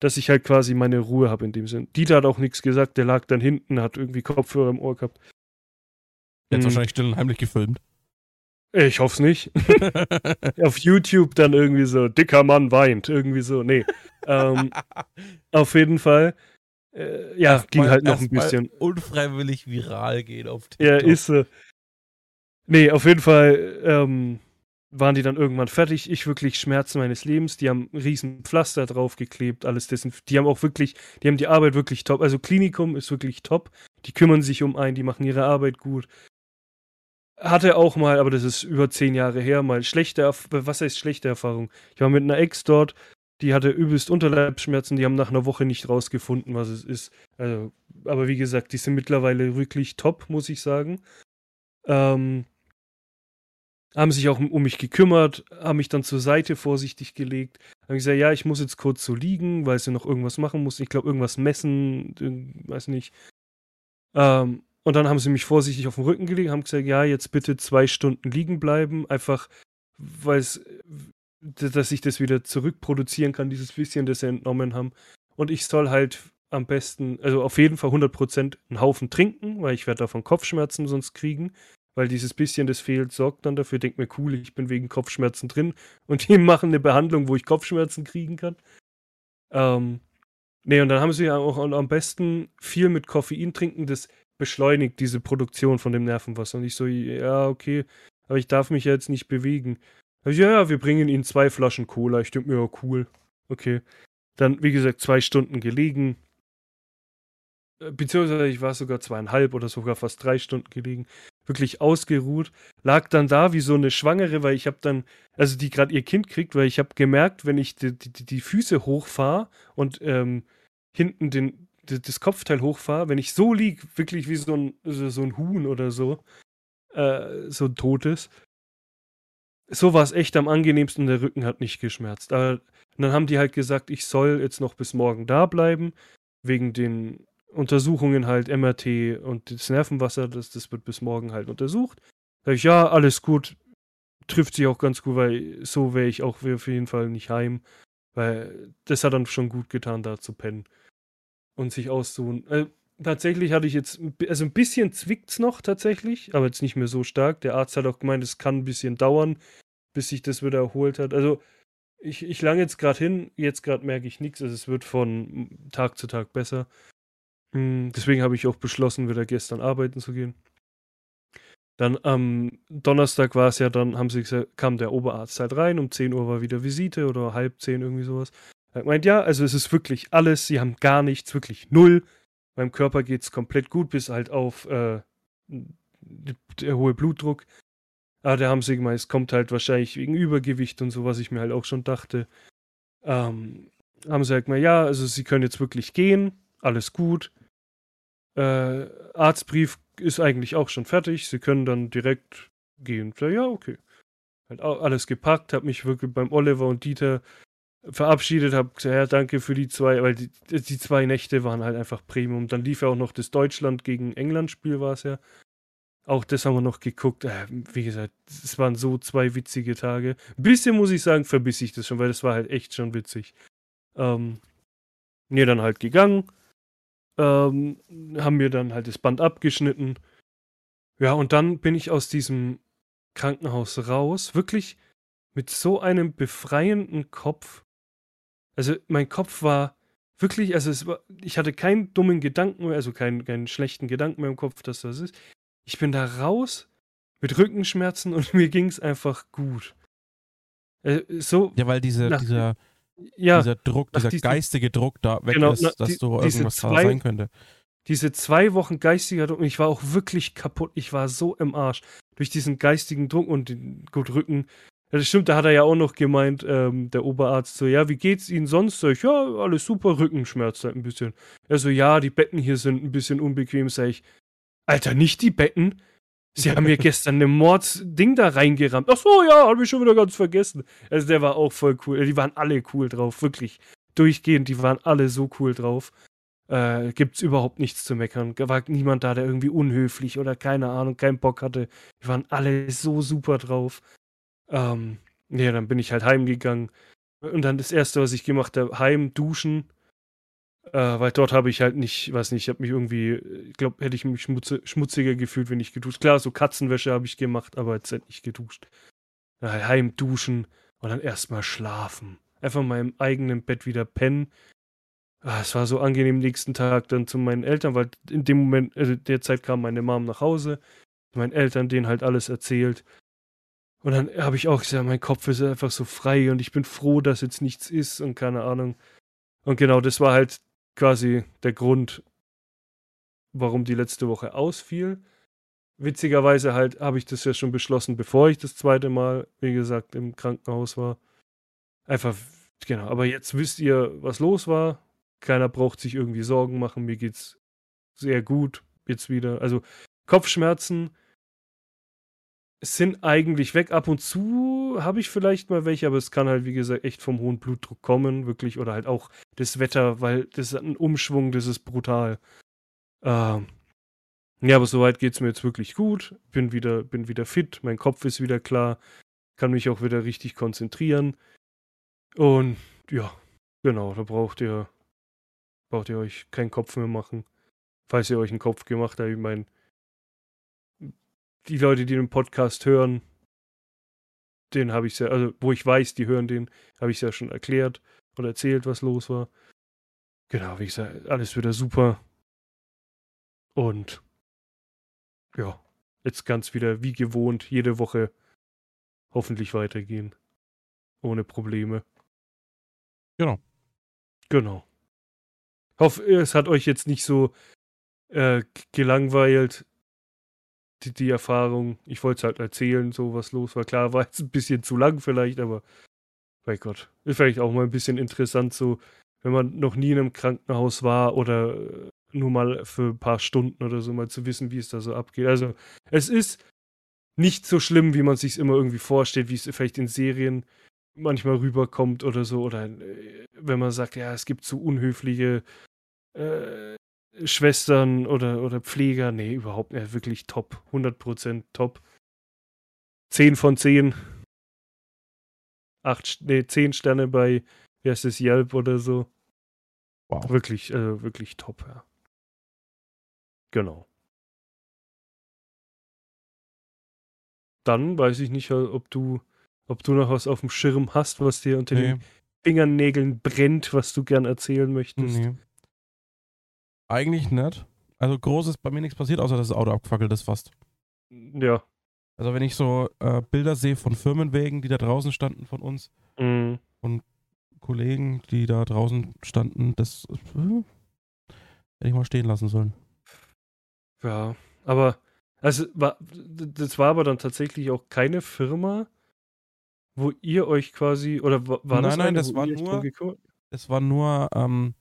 dass ich halt quasi meine Ruhe habe in dem Sinn. Dieter hat auch nichts gesagt, der lag dann hinten, hat irgendwie Kopfhörer im Ohr gehabt. Der hat Hm. wahrscheinlich still und heimlich gefilmt. Ich hoffe es nicht. auf YouTube dann irgendwie so, dicker Mann weint, irgendwie so. Nee. ähm, auf jeden Fall. Äh, ja, Erst ging mal- halt noch ein bisschen. Unfreiwillig viral gehen auf Ja, TikTok. ist so. Nee, auf jeden Fall ähm, waren die dann irgendwann fertig. Ich wirklich Schmerzen meines Lebens. Die haben einen riesen Pflaster draufgeklebt, alles desinf Die haben auch wirklich, die haben die Arbeit wirklich top. Also Klinikum ist wirklich top. Die kümmern sich um einen, die machen ihre Arbeit gut. Hatte auch mal, aber das ist über zehn Jahre her, mal schlechte, was heißt schlechte Erfahrung? Ich war mit einer Ex dort, die hatte übelst Unterleibsschmerzen, die haben nach einer Woche nicht rausgefunden, was es ist. Also, aber wie gesagt, die sind mittlerweile wirklich top, muss ich sagen. Ähm, haben sich auch um, mich gekümmert, haben mich dann zur Seite vorsichtig gelegt. Haben gesagt, ja, ich muss jetzt kurz so liegen, weil sie noch irgendwas machen muss. Ich glaube, irgendwas messen, weiß nicht. Ähm, und dann haben sie mich vorsichtig auf den Rücken gelegt, haben gesagt, ja, jetzt bitte zwei Stunden liegen bleiben, einfach, weil es, dass ich das wieder zurückproduzieren kann, dieses bisschen, das sie entnommen haben. Und ich soll halt am besten, also auf jeden Fall 100% einen Haufen trinken, weil ich werde davon Kopfschmerzen sonst kriegen weil dieses bisschen, das fehlt, sorgt dann dafür. Denkt mir, cool, ich bin wegen Kopfschmerzen drin und die machen eine Behandlung, wo ich Kopfschmerzen kriegen kann. Ähm, nee, und dann haben sie ja auch am besten viel mit Koffein trinken, das beschleunigt diese Produktion von dem Nervenwasser. Und ich so, ja, okay, aber ich darf mich ja jetzt nicht bewegen. Ja, ja, wir bringen ihnen zwei Flaschen Cola. Ich denke mir, ja, cool. Okay. Dann, wie gesagt, zwei Stunden gelegen. Äh, Beziehungsweise ich war sogar zweieinhalb oder sogar fast drei Stunden gelegen wirklich ausgeruht, lag dann da wie so eine Schwangere, weil ich habe dann, also die gerade ihr Kind kriegt, weil ich habe gemerkt, wenn ich die, die, die Füße hochfahre und ähm, hinten den, das Kopfteil hochfahre, wenn ich so lieg, wirklich wie so ein, so, ein Huhn oder so, äh, so ein totes, so war es echt am angenehmsten, der Rücken hat nicht geschmerzt. Aber dann haben die halt gesagt, ich soll jetzt noch bis morgen da bleiben, wegen den Untersuchungen halt, MRT und das Nervenwasser, das, das wird bis morgen halt untersucht. Sag ich, ja, alles gut. Trifft sich auch ganz gut, weil so wäre ich auch auf jeden Fall nicht heim. Weil das hat dann schon gut getan, da zu pennen. Und sich auszuruhen. Äh, tatsächlich hatte ich jetzt, also ein bisschen zwickt's noch tatsächlich, aber jetzt nicht mehr so stark. Der Arzt hat auch gemeint, es kann ein bisschen dauern, bis sich das wieder erholt hat. Also ich, ich lang jetzt gerade hin, jetzt gerade merke ich nichts. Also es wird von Tag zu Tag besser. Hm, Deswegen habe ich auch beschlossen, wieder gestern arbeiten zu gehen. Dann am Donnerstag war es ja, dann haben sie gesagt, kam der Oberarzt halt rein, um 10 Uhr war wieder Visite oder halb 10, irgendwie sowas. Er hat gemeint, ja, also es ist wirklich alles, sie haben gar nichts, wirklich null. Meinem Körper geht es komplett gut, bis halt auf äh, der hohe Blutdruck. Aber da haben sie gemeint, es kommt halt wahrscheinlich wegen Übergewicht und so, was ich mir halt auch schon dachte. Ähm, haben sie halt gemeint, ja, also sie können jetzt wirklich gehen, alles gut. Äh, Arztbrief ist eigentlich auch schon fertig. Sie können dann direkt gehen. Ja, okay. Halt alles gepackt, hab mich wirklich beim Oliver und Dieter verabschiedet, hab gesagt, ja, danke für die zwei, weil die, die zwei Nächte waren halt einfach Premium. Dann lief ja auch noch das Deutschland gegen England-Spiel, war es ja. Auch das haben wir noch geguckt. Äh, wie gesagt, es waren so zwei witzige Tage. Ein bisschen muss ich sagen, verbiss ich das schon, weil das war halt echt schon witzig. Ähm, nee, dann halt gegangen ähm, haben mir dann halt das Band abgeschnitten. Ja, und dann bin ich aus diesem Krankenhaus raus, wirklich mit so einem befreienden Kopf. Also mein Kopf war wirklich, also es war, ich hatte keinen dummen Gedanken mehr, also keinen, keinen schlechten Gedanken mehr im Kopf, dass das ist. Ich bin da raus mit Rückenschmerzen und mir ging es einfach gut. Äh, so, Ja, weil diese, Nach- dieser, ja, dieser Druck, dieser diesem- geistige Druck da weg Genau, ist, dass die- du irgendwas zwei- sein könnte. diese zwei Wochen geistiger Druck, und ich war auch wirklich kaputt. Ich war so im Arsch. Durch diesen geistigen Druck und den gut Rücken. Ja, das stimmt, da hat er ja auch noch gemeint, ähm, der Oberarzt, so, ja, wie geht's Ihnen sonst? Sag ich, ja, alles super, Rückenschmerz halt ein bisschen. Er so, ja, die Betten hier sind ein bisschen unbequem, sag ich. Alter, nicht die Betten. Sie haben mir gestern eine Mordsding da reingerammt. Ach so, ja, hab ich schon wieder ganz vergessen. Also der war auch voll cool. Die waren alle cool drauf, wirklich. Durchgehend, die waren alle so cool drauf. Äh, gibt's überhaupt nichts zu meckern. War niemand da, der irgendwie unhöflich oder keine Ahnung, keinen Bock hatte. Wir waren alle so super drauf. Ähm, ja, dann bin ich halt heimgegangen. Und dann das erste, was ich gemacht habe, heim, duschen. Äh, weil dort habe ich halt nicht, weiß nicht, ich habe mich irgendwie, ich glaube, hätte ich mich schmutze, schmutziger gefühlt, wenn ich geduscht. Klar, so Katzenwäsche habe ich gemacht, aber jetzt halt nicht geduscht. Dann heim duschen und dann erstmal schlafen. Einfach mal im eigenen Bett wieder pennen. Ah, es war so angenehm nächsten Tag dann zu meinen Eltern, weil in dem Moment, also derzeit kam meine Mom nach Hause, meinen Eltern denen halt alles erzählt. Und dann habe ich auch gesagt, mein Kopf ist einfach so frei und ich bin froh, dass jetzt nichts ist und keine Ahnung. Und genau das war halt quasi der Grund, warum die letzte Woche ausfiel. Witzigerweise halt habe ich das ja schon beschlossen, bevor ich das zweite Mal, wie gesagt, im Krankenhaus war. Einfach, genau. Aber jetzt wisst ihr, was los war. Keiner braucht sich irgendwie Sorgen machen. Mir geht's sehr gut jetzt wieder. Also Kopfschmerzen sind eigentlich weg. Ab und zu habe ich vielleicht mal welche, aber es kann halt, wie gesagt, echt vom hohen Blutdruck kommen, wirklich. Oder halt auch das Wetter, weil das ist ein Umschwung, das ist brutal. Ähm, ja, aber soweit geht es mir jetzt wirklich gut. Bin wieder, bin wieder fit, mein Kopf ist wieder klar, kann mich auch wieder richtig konzentrieren. Und ja, genau, da braucht ihr, braucht ihr euch keinen Kopf mehr machen. Falls ihr euch einen Kopf gemacht habt, ich meine, die Leute, die den Podcast hören, den habe ich ja, also wo ich weiß, die hören den, habe ich ja schon erklärt und erzählt, was los war. Genau, wie gesagt, alles wieder super. Und ja, jetzt ganz wieder wie gewohnt jede Woche hoffentlich weitergehen. Ohne Probleme. Genau. Genau. Ich hoffe, es hat euch jetzt nicht so äh, gelangweilt die, die Erfahrung. Ich wollte es halt erzählen, so was los war. Klar, war jetzt ein bisschen zu lang vielleicht, aber bei Gott. Ist vielleicht auch mal ein bisschen interessant, so, wenn man noch nie in einem Krankenhaus war oder äh, nur mal für ein paar Stunden oder so mal zu wissen, wie es da so abgeht. Also, es ist nicht so schlimm, wie man sich immer irgendwie vorstellt, wie es vielleicht in Serien manchmal rüberkommt oder so. Oder äh, wenn man sagt, ja, es gibt so unhöfliche äh, Schwestern oder, oder Pfleger. Nee, überhaupt nicht. Wirklich top. 100% top. 10 von 10. 8, nee, 10 Sterne bei, wie heißt es, Yelp oder so. Wow. Wirklich, äh, wirklich top, ja. Genau. Dann weiß ich nicht, ob du, ob du noch was auf dem Schirm hast, was dir unter nee. den Fingernägeln brennt, was du gern erzählen möchtest. Nee. Eigentlich nicht. Also groß ist bei mir nichts passiert, außer dass das Auto abgefackelt ist fast. Ja. Also wenn ich so äh, Bilder sehe von Firmenwegen, die da draußen standen von uns mhm. und Kollegen, die da draußen standen, das äh, hätte ich mal stehen lassen sollen. Ja, aber also war, das war aber dann tatsächlich auch keine Firma, wo ihr euch quasi oder war nein, das nein, eine, das war nur, es war nur ähm,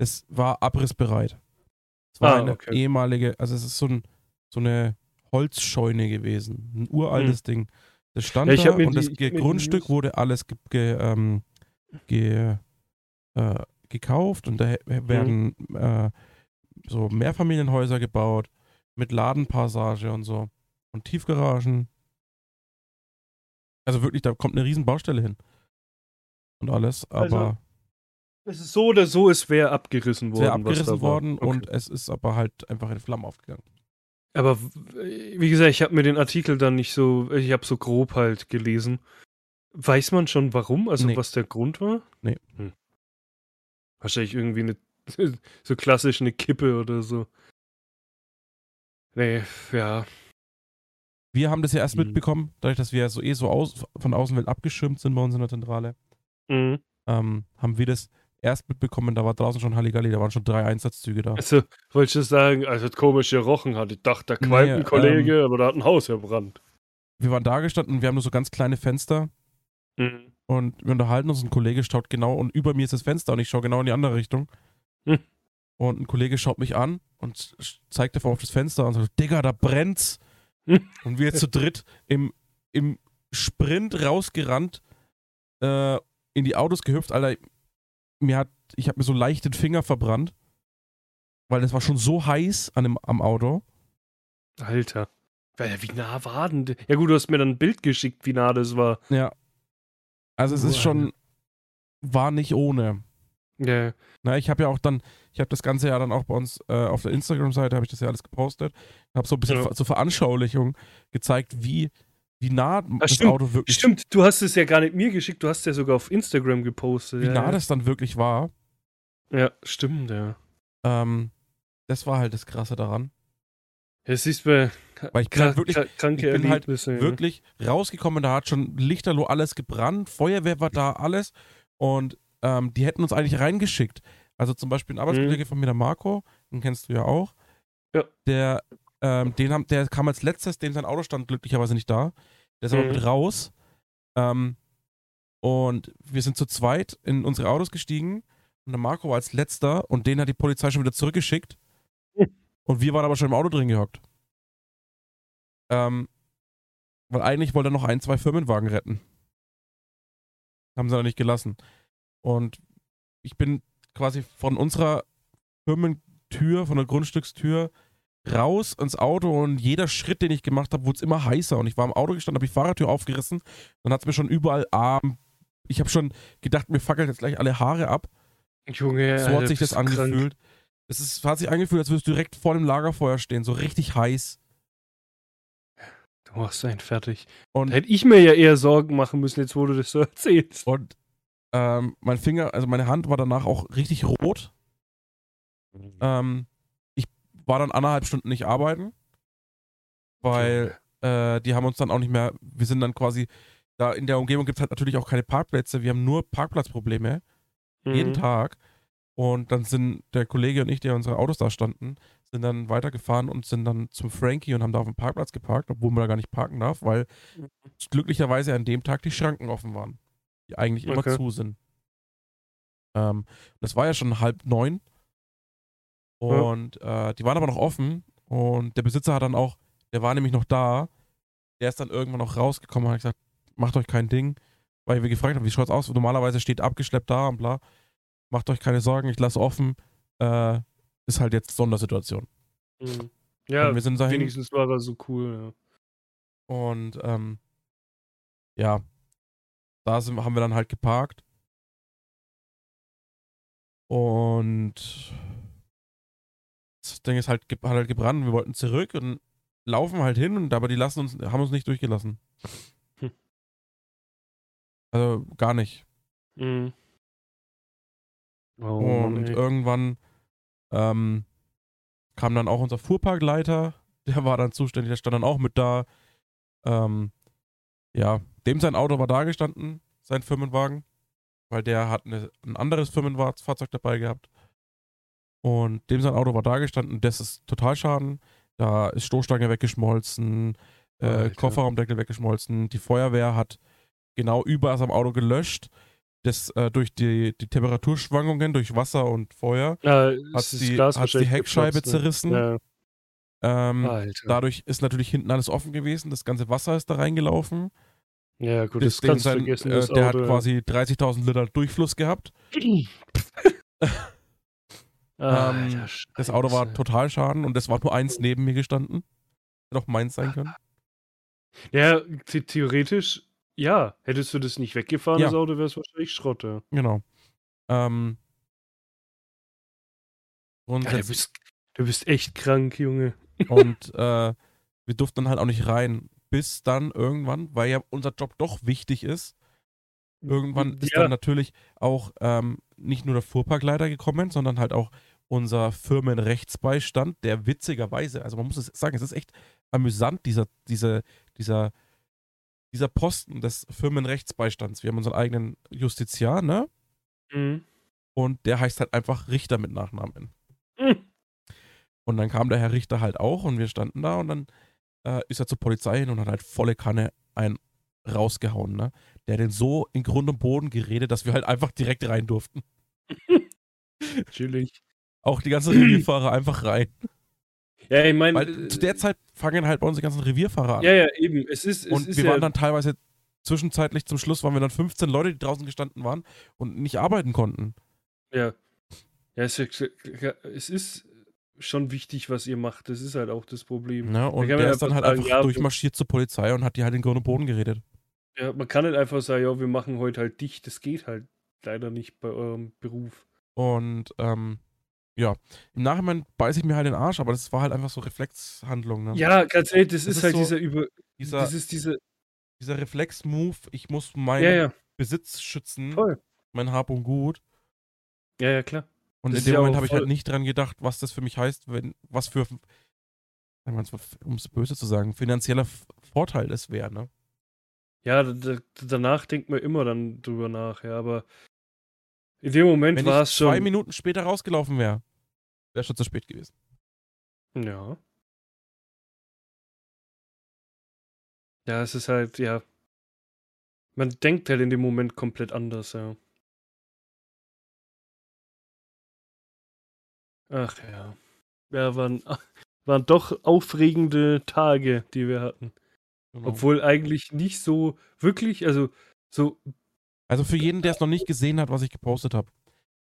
es war abrissbereit. Es war ah, eine okay. ehemalige, also es ist so, ein, so eine Holzscheune gewesen. Ein uraltes hm. Ding. Das stand ja, da und die, das Grundstück wurde alles ge, ge, ähm, ge, äh, gekauft und da hm. werden hm. äh, so Mehrfamilienhäuser gebaut mit Ladenpassage und so. Und Tiefgaragen. Also wirklich, da kommt eine riesen Baustelle hin. Und alles, also aber. Also es ist so oder so, es wäre abgerissen worden. Es wäre abgerissen worden okay. und es ist aber halt einfach in Flammen aufgegangen. Aber wie gesagt, ich habe mir den Artikel dann nicht so, ich habe so grob halt gelesen. Weiß man schon warum? Also nee. was der Grund war? Nee. Hm. Wahrscheinlich irgendwie eine, so klassisch eine Kippe oder so. Nee, ja. Wir haben das ja erst mhm. mitbekommen, dadurch, dass wir so eh so aus, von Außenwelt abgeschirmt sind bei uns in der Zentrale. Mhm. Ähm, haben wir das erst mitbekommen, da war draußen schon Halligalli, da waren schon drei Einsatzzüge da. Also, wollte ich sagen, also komische Rochen hat. Ich dachte, da qualmt nee, ein Kollege, ähm, aber da hat ein Haus verbrannt. Wir waren da gestanden, wir haben nur so ganz kleine Fenster mhm. und wir unterhalten uns, ein Kollege schaut genau und über mir ist das Fenster und ich schaue genau in die andere Richtung. Mhm. Und ein Kollege schaut mich an und zeigt einfach auf das Fenster und sagt, Digga, da brennt's. Mhm. Und wir zu dritt im, im Sprint rausgerannt, äh, in die Autos gehüpft, Alter, mir hat, ich habe mir so leicht den Finger verbrannt. weil es war schon so heiß an dem, am Auto. Alter. Wie nah war denn? Ja, gut, du hast mir dann ein Bild geschickt, wie nah das war. Ja. Also es ist schon, war nicht ohne. Ja. Na, ich habe ja auch dann, ich habe das Ganze ja dann auch bei uns äh, auf der Instagram-Seite, habe ich das ja alles gepostet. Habe so ein bisschen Ja. zur Veranschaulichung gezeigt, wie, wie nah das stimmt, Auto wirklich, Stimmt, du hast es ja gar nicht mir geschickt, du hast es ja sogar auf Instagram gepostet. wie ja, nah ja. das dann wirklich war. Ja, stimmt, ja. Ähm, das war halt das Krasse daran. Es ist bei Weil ich bin halt wirklich, kranke ich bin halt wirklich rausgekommen, da hat schon Lichterloh alles gebrannt, Feuerwehr war da, alles. Und ähm, die hätten uns eigentlich reingeschickt. Also zum Beispiel ein Arbeitskollege von mir, der Marco, den kennst du ja auch. Ja. Der, ähm, den haben, der kam als letztes, dem sein Auto stand glücklicherweise nicht da. Der ist aber Mhm. mit raus. Ähm, und wir sind zu zweit in unsere Autos gestiegen. Und der Marco war als letzter und den hat die Polizei schon wieder zurückgeschickt. Und wir waren aber schon im Auto drin gehockt. Ähm, weil eigentlich wollte er noch ein, zwei Firmenwagen retten. Haben sie aber nicht gelassen. Und ich bin quasi von unserer Firmentür, von der Grundstückstür raus ins Auto und jeder Schritt, den ich gemacht habe, wurde es immer heißer. Und ich war im Auto gestanden, habe die Fahrradtür aufgerissen, dann hat es mir schon überall Arm. Ich habe schon gedacht, mir fackeln jetzt gleich alle Haare ab. Junge, So hat sich das krank. angefühlt. Es ist, hat sich angefühlt, als würdest du direkt vor dem Lagerfeuer stehen, so richtig heiß. Du machst einen fertig. Und Da hätte ich mir ja eher Sorgen machen müssen, jetzt wo du das so erzählst. Und ähm, mein Finger, also meine Hand war danach auch richtig rot. Ähm, war dann anderthalb Stunden nicht arbeiten, weil äh, die haben uns dann auch nicht mehr, wir sind dann quasi, da in der Umgebung gibt es halt natürlich auch keine Parkplätze, wir haben nur Parkplatzprobleme, jeden Mhm. Tag. Und dann sind der Kollege und ich, der unsere Autos da standen, sind dann weitergefahren und sind dann zum Frankie und haben da auf dem Parkplatz geparkt, obwohl man da gar nicht parken darf, weil glücklicherweise an dem Tag die Schranken offen waren, die eigentlich immer Okay. zu sind. Ähm, das war ja schon halb neun und äh, die waren aber noch offen und der Besitzer hat dann auch, der war nämlich noch da, der ist dann irgendwann auch rausgekommen und hat gesagt, macht euch kein Ding, weil wir gefragt haben, wie schaut's aus? Normalerweise steht abgeschleppt da und bla. Macht euch keine Sorgen, ich lasse offen. Äh, ist halt jetzt Sondersituation. Mhm. Ja, und wir sind dahin wenigstens war er so cool. und ähm, ja, da sind, haben wir dann halt geparkt. Und das Ding ist halt, hat halt gebrannt. Wir wollten zurück und laufen halt hin, und aber die lassen uns, haben uns nicht durchgelassen. Hm. Also gar nicht. Mhm. Oh, und Mann, irgendwann ähm, kam dann auch unser Fuhrparkleiter, der war dann zuständig, der stand dann auch mit da. Ähm, ja, dem sein Auto war da gestanden, sein Firmenwagen, weil der hat eine, ein anderes Firmenfahrzeug dabei gehabt. Und dem sein Auto war da gestanden, das ist total schaden. Da ist Stoßstange weggeschmolzen, äh. Kofferraumdeckel weggeschmolzen. Die Feuerwehr hat genau über seinem Auto gelöscht. Das äh, durch die, die Temperaturschwankungen, durch Wasser und Feuer, Ja, hat die, hat's die Heckscheibe geplatzt, ne? zerrissen. Ja. Ähm. Dadurch ist natürlich hinten alles offen gewesen. Das ganze Wasser ist da reingelaufen. ja, gut, das, Ding kannst sein- vergessen. äh, das der hat Auto, ja. quasi 30.000 Liter Durchfluss gehabt. Ähm, Alter, Das Auto war total schaden und es war nur eins neben mir gestanden. Hätte auch meins sein können. Ja, the theoretisch, ja. Hättest du das nicht weggefahren, Ja. das Auto, wäre es wahrscheinlich Schrott, ja. Genau. Ähm, ja du, bist, du bist echt krank, Junge. Und äh, wir durften dann halt auch nicht rein. Bis dann irgendwann, weil ja unser Job doch wichtig ist, irgendwann ist Ja. dann natürlich auch ähm, nicht nur der Fuhrparkleiter gekommen, sondern halt auch unser Firmenrechtsbeistand, der witzigerweise, also man muss es sagen, es ist echt amüsant, dieser, diese, dieser, dieser Posten des Firmenrechtsbeistands. Wir haben unseren eigenen Justiziar, ne? Mhm. Und der heißt halt einfach Richter mit Nachnamen. Mhm. Und dann kam der Herr Richter halt auch und wir standen da und dann äh, ist er zur Polizei hin und hat halt volle Kanne einen rausgehauen, ne? Der hat den so in Grund und Boden geredet, dass wir halt einfach direkt rein durften. Chillig. Auch die ganzen Revierfahrer einfach rein. Ja, ich meine. Zu der Zeit fangen halt bei uns die ganzen Revierfahrer an. Ja, ja, eben. Es ist, es und ist wir ja, waren dann teilweise zwischenzeitlich zum Schluss waren wir dann 15 Leute, die draußen gestanden waren und nicht arbeiten konnten. Ja. Ja, es ist, schon wichtig, was ihr macht. Das ist halt auch das Problem. Ne? Und man der ist dann halt einfach ja, durchmarschiert zur Polizei und hat die halt in Grund und Boden geredet. Ja, man kann nicht einfach sagen, ja, wir machen heute halt dicht. Das geht halt leider nicht bei eurem Beruf. Und ähm, ja, im Nachhinein beiße ich mir halt den Arsch, aber das war halt einfach so Reflexhandlung. Ne? Ja, ganz ehrlich, das, Das ist, ist halt so- dieser über. Dieser, das ist diese. dieser Reflex-Move, ich muss meinen Ja, ja, Besitz schützen, voll. mein Hab und Gut. Ja, ja, klar. Und Das in dem Moment habe ich halt nicht dran gedacht, was das für mich heißt, wenn, was für, um es böse zu sagen, finanzieller Vorteil das wäre, ne? Ja, da, da, danach denkt man immer dann drüber nach, ja, aber in dem Moment Wenn war ich es zwei schon. Minuten später rausgelaufen wäre, wäre schon zu spät gewesen. Ja. Ja, es ist halt, ja. Man denkt halt in dem Moment komplett anders, ja. Ach ja. Ja, waren, waren doch aufregende Tage, die wir hatten. Genau. Obwohl eigentlich nicht so wirklich, also so, Also für jeden, der es noch nicht gesehen hat, was ich gepostet habe,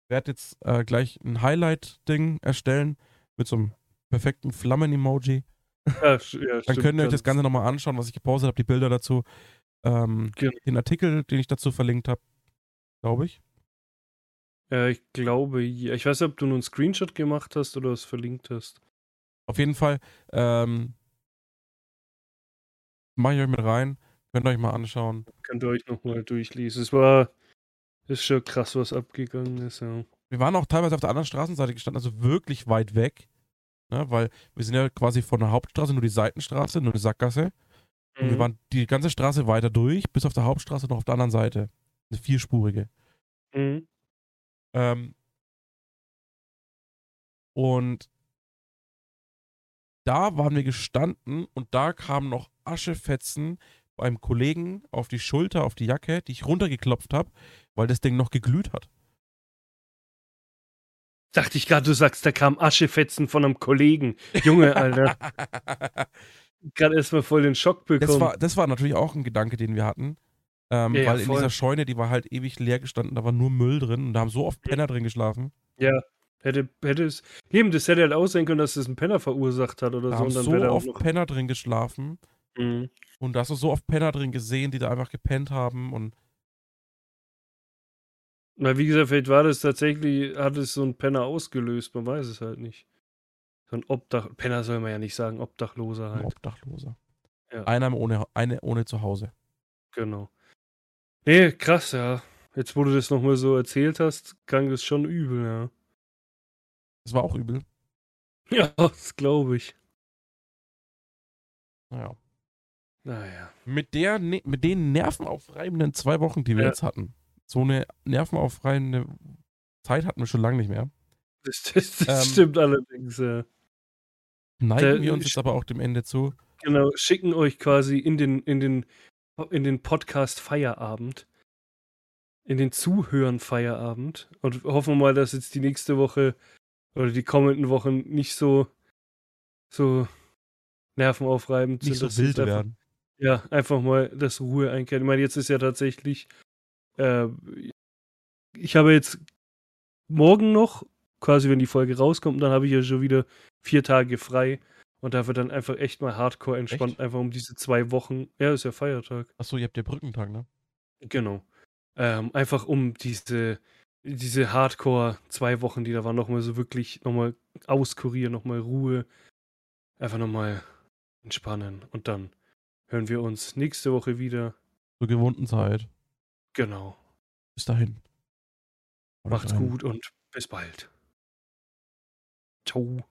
werde jetzt äh, gleich ein Highlight-Ding erstellen mit so einem perfekten Flammen-Emoji. ja, ja Dann stimmt, könnt ihr euch das ganz- Ganze nochmal anschauen, was ich gepostet habe, die Bilder dazu. Ähm, Genau. Den Artikel, den ich dazu verlinkt habe, glaube ich. Ja, ich glaube, ja. Ich weiß nicht, ob du nur einen Screenshot gemacht hast oder es verlinkt hast. Auf jeden Fall ähm, mache ich euch mit rein. Könnt ihr euch mal anschauen. Könnt ihr euch nochmal durchlesen. Es war, ist schon krass, was abgegangen ist, ja. Wir waren auch teilweise auf der anderen Straßenseite gestanden, also wirklich weit weg. Ne, weil wir sind ja quasi von der Hauptstraße, nur die Seitenstraße, nur eine Sackgasse. Und wir Mhm. waren die ganze Straße weiter durch, bis auf der Hauptstraße noch auf der anderen Seite. Eine vierspurige. Mhm. Ähm, und da waren wir gestanden und da kamen noch Aschefetzen beim Kollegen auf die Schulter, auf die Jacke, die ich runtergeklopft habe, weil das Ding noch geglüht hat. Dachte ich gerade, du sagst, da kam Aschefetzen von einem Kollegen. Junge, Alter. gerade erstmal voll den Schock bekommen. das, war, das war natürlich auch ein Gedanke, den wir hatten. Ähm, Ja, ja, weil in voll. dieser Scheune, die war halt ewig leer gestanden, da war nur Müll drin und da haben so oft Penner drin geschlafen. ja, hätte, hätte es. Eben, das hätte halt aussehen können, dass es einen Penner verursacht hat oder Da so. haben Und dann so oft. Penner drin geschlafen Mhm. und da hast du so oft Penner drin gesehen, die da einfach gepennt haben und Na, wie gesagt, vielleicht war das tatsächlich, hat es so ein Penner ausgelöst, man weiß es halt nicht. So ein Obdach, Penner soll man ja nicht sagen, Obdachloser ein halt. Obdachloser. Ja. Einer ohne, eine ohne Zuhause. Genau. Nee, krass, ja. Jetzt, wo du das nochmal so erzählt hast, klang das schon übel, ja. Das war auch übel. Ja, das glaube ich. Naja. Naja. Mit, der, ne- mit den nervenaufreibenden zwei Wochen, die wir Ja. jetzt hatten, so eine nervenaufreibende Zeit hatten wir schon lange nicht mehr, Das, das, das Ähm, stimmt allerdings, ja. neigen Der- wir uns jetzt aber auch dem Ende zu. Genau, schicken euch quasi in den, in den, in den Podcast Feierabend. In den Zuhören Feierabend. Und hoffen mal, dass jetzt die nächste Woche oder die kommenden Wochen nicht so, so nervenaufreibend Nicht sind. so dass jetzt wild werden. Ja, einfach mal, dass Ruhe einkehrt. Ich meine, jetzt ist ja tatsächlich, äh, ich habe jetzt morgen noch, quasi wenn die Folge rauskommt, dann habe ich ja schon wieder vier Tage frei. Und da wird dann einfach echt mal hardcore entspannt, Echt? einfach um diese zwei Wochen. Ja, ist ja Feiertag. Achso, ihr habt ja Brückentag, ne? Genau. Ähm, einfach um diese, diese Hardcore zwei Wochen, die da waren, nochmal so wirklich nochmal auskurieren, nochmal Ruhe. Einfach nochmal entspannen. Und dann hören wir uns nächste Woche wieder. Zur gewohnten Zeit. Genau. Bis dahin. Macht's rein. gut und bis bald. Ciao.